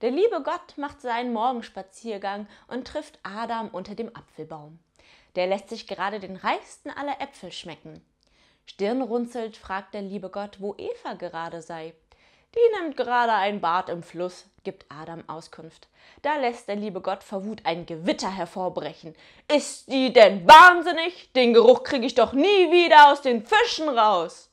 Der liebe Gott macht seinen Morgenspaziergang und trifft Adam unter dem Apfelbaum. Der lässt sich gerade den reichsten aller Äpfel schmecken. Stirnrunzelnd fragt der liebe Gott, wo Eva gerade sei. Die nimmt gerade ein Bad im Fluss, gibt Adam Auskunft. Da lässt der liebe Gott vor Wut ein Gewitter hervorbrechen. Ist die denn wahnsinnig? Den Geruch kriege ich doch nie wieder aus den Fischen raus.